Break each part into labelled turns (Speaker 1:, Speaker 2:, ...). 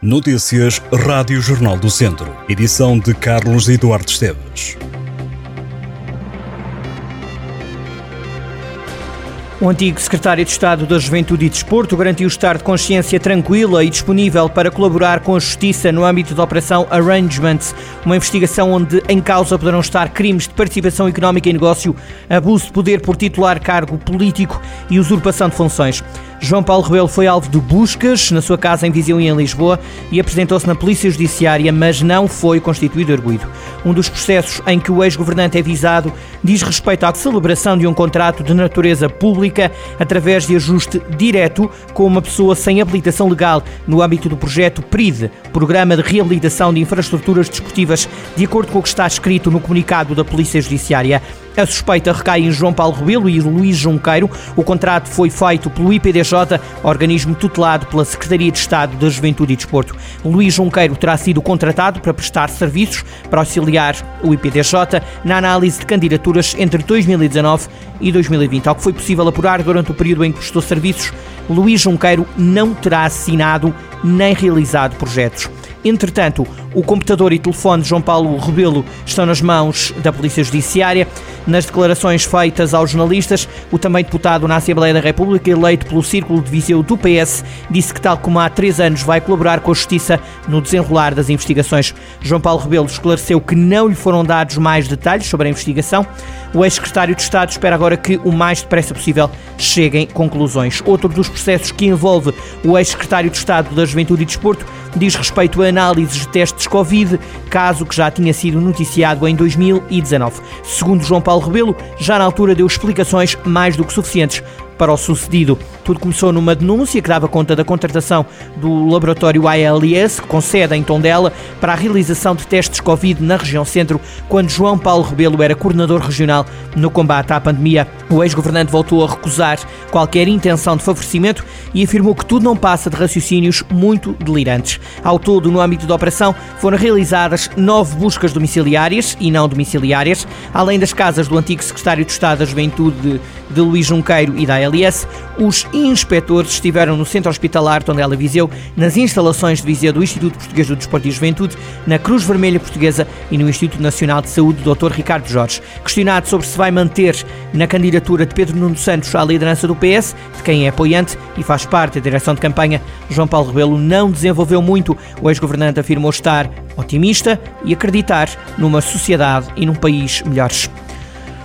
Speaker 1: Notícias Rádio Jornal do Centro. Edição de Carlos Eduardo Esteves.
Speaker 2: O antigo secretário de Estado da Juventude e Desporto garantiu estar de consciência tranquila e disponível para colaborar com a Justiça no âmbito da Operação Arrangements, uma investigação onde em causa poderão estar crimes de participação económica em negócio, abuso de poder por titular cargo político e usurpação de funções. João Paulo Rebelo foi alvo de buscas na sua casa em Viseu e em Lisboa e apresentou-se na Polícia Judiciária, mas não foi constituído arguído. Um dos processos em que o ex-governante é visado diz respeito à celebração de um contrato de natureza pública através de ajuste direto com uma pessoa sem habilitação legal no âmbito do projeto PRID, Programa de Reabilitação de Infraestruturas Desportivas, de acordo com o que está escrito no comunicado da Polícia Judiciária. A suspeita recai em João Paulo Rebelo e Luís Junqueiro. O contrato foi feito pelo IPDJ, organismo tutelado pela Secretaria de Estado da Juventude e Desporto. Luís Junqueiro terá sido contratado para prestar serviços para auxiliar o IPDJ na análise de candidaturas entre 2019 e 2020. Ao que foi possível apurar durante o período em que prestou serviços, Luís Junqueiro não terá assinado nem realizado projetos. Entretanto, o computador e telefone de João Paulo Rebelo estão nas mãos da Polícia Judiciária. Nas declarações feitas aos jornalistas, o também deputado na Assembleia da República, eleito pelo Círculo de Viseu do PS, disse que, tal como há três anos, vai colaborar com a Justiça no desenrolar das investigações. João Paulo Rebelo esclareceu que não lhe foram dados mais detalhes sobre a investigação. O ex-secretário de Estado espera agora que, o mais depressa possível, cheguem conclusões. Outro dos processos que envolve o ex-secretário de Estado da Juventude e Desporto diz respeito a análises de testes Covid, caso que já tinha sido noticiado em 2019. Segundo João Paulo Rebelo, já na altura deu explicações mais do que suficientes para o sucedido. Tudo começou numa denúncia que dava conta da contratação do laboratório ALS, com sede em Tondela, para a realização de testes Covid na região centro, quando João Paulo Rebelo era coordenador regional no combate à pandemia. O ex-governante voltou a recusar qualquer intenção de favorecimento e afirmou que tudo não passa de raciocínios muito delirantes. Ao todo, no âmbito da operação, foram realizadas nove buscas domiciliárias e não domiciliárias, além das casas do antigo secretário de Estado da Juventude de Luís Junqueiro e da ALS, os inspectores estiveram no Centro Hospitalar Tondela Viseu, nas instalações de Viseu do Instituto Português do Desporto e Juventude, na Cruz Vermelha Portuguesa e no Instituto Nacional de Saúde Dr. Ricardo Jorge. Questionado sobre se vai manter na candidatura de Pedro Nuno Santos à liderança do PS, de quem é apoiante e faz parte da direção de campanha, João Paulo Rebelo não desenvolveu muito. O ex-governante afirmou estar otimista e acreditar numa sociedade e num país melhores.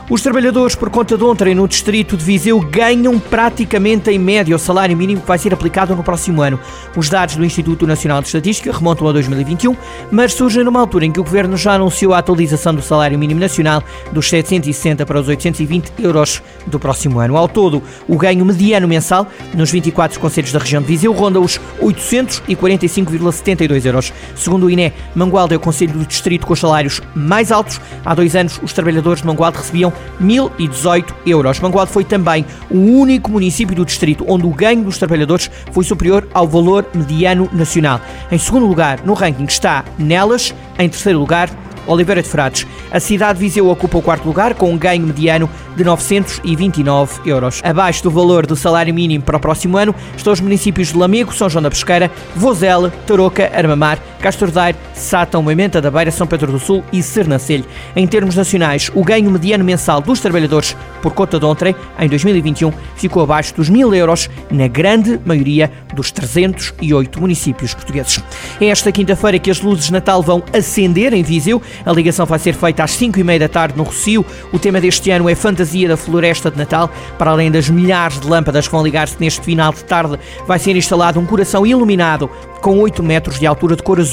Speaker 2: Os trabalhadores por conta de ontem no distrito de Viseu ganham praticamente em média o salário mínimo que vai ser aplicado no próximo ano. Os dados do Instituto Nacional de Estatística remontam a 2021, mas surgem numa altura em que o governo já anunciou a atualização do salário mínimo nacional dos 760 para os 820 euros do próximo ano. Ao todo, o ganho mediano mensal nos 24 conselhos da região de Viseu ronda os 845,72 euros. Segundo o INE, Mangualde é o conselho do distrito com os salários mais altos. Há dois anos, os trabalhadores de Mangualde recebiam 1.018 euros. Mangualde foi também o único município do distrito onde o ganho dos trabalhadores foi superior ao valor mediano nacional. Em segundo lugar, no ranking está Nelas, em terceiro lugar, Oliveira de Frades. A cidade de Viseu ocupa o quarto lugar com um ganho mediano de 929 euros. Abaixo do valor do salário mínimo para o próximo ano estão os municípios de Lamego, São João da Pesqueira, Vozela, Tarouca, Armamar, Castro Daire, Sátão, Moimenta da Beira, São Pedro do Sul e Sernancelho. Em termos nacionais, o ganho mediano mensal dos trabalhadores por conta de ontem, em 2021, ficou abaixo dos 1000 euros na grande maioria dos 308 municípios portugueses. É esta quinta-feira que as luzes de Natal vão acender em Viseu. A ligação vai ser feita às 5 e meia da tarde no Rocio. O tema deste ano é Fantasia da Floresta de Natal. Para além das milhares de lâmpadas que vão ligar-se neste final de tarde, vai ser instalado um coração iluminado com 8 metros de altura de cor azul.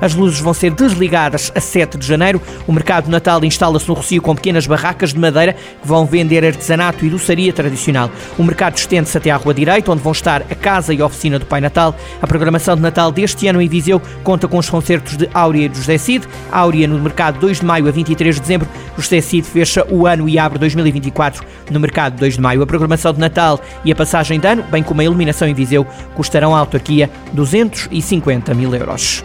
Speaker 2: As luzes vão ser desligadas a 7 de janeiro. O mercado Natal instala-se no Rocio com pequenas barracas de madeira que vão vender artesanato e doçaria tradicional. O mercado estende-se até à Rua Direita, onde vão estar a casa e a oficina do Pai Natal. A programação de Natal deste ano em Viseu conta com os concertos de Áurea e José Cid. Áurea no mercado 2 de maio a 23 de dezembro. José Cid fecha o ano e abre 2024 no mercado 2 de maio. A programação de Natal e a passagem de ano, bem como a iluminação em Viseu, custarão à autarquia 250 mil euros.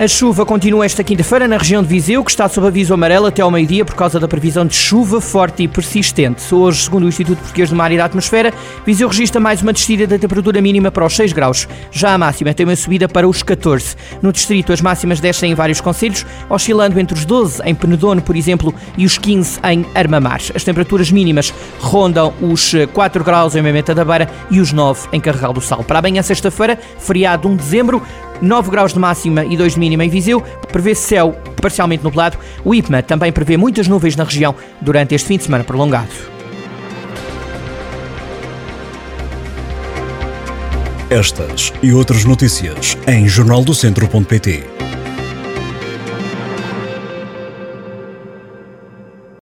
Speaker 2: A chuva continua esta quinta-feira na região de Viseu, que está sob aviso amarelo até ao meio-dia por causa da previsão de chuva forte e persistente. Hoje, segundo o Instituto Português do Mar e da Atmosfera, Viseu registra mais uma descida da temperatura mínima para os 6 graus. Já a máxima tem uma subida para os 14. No distrito, as máximas descem em vários conselhos, oscilando entre os 12 em Penedono, por exemplo, e os 15 em Armamar. As temperaturas mínimas rondam os 4 graus em Mementa da Beira e os 9 em Carregal do Sal. Para amanhã, sexta-feira, feriado 1 de dezembro, 9 graus de máxima e 2 de mínima em Viseu, prevê céu parcialmente nublado. O IPMA também prevê muitas nuvens na região durante este fim de semana prolongado.
Speaker 1: Estas e outras notícias em jornaldocentro.pt.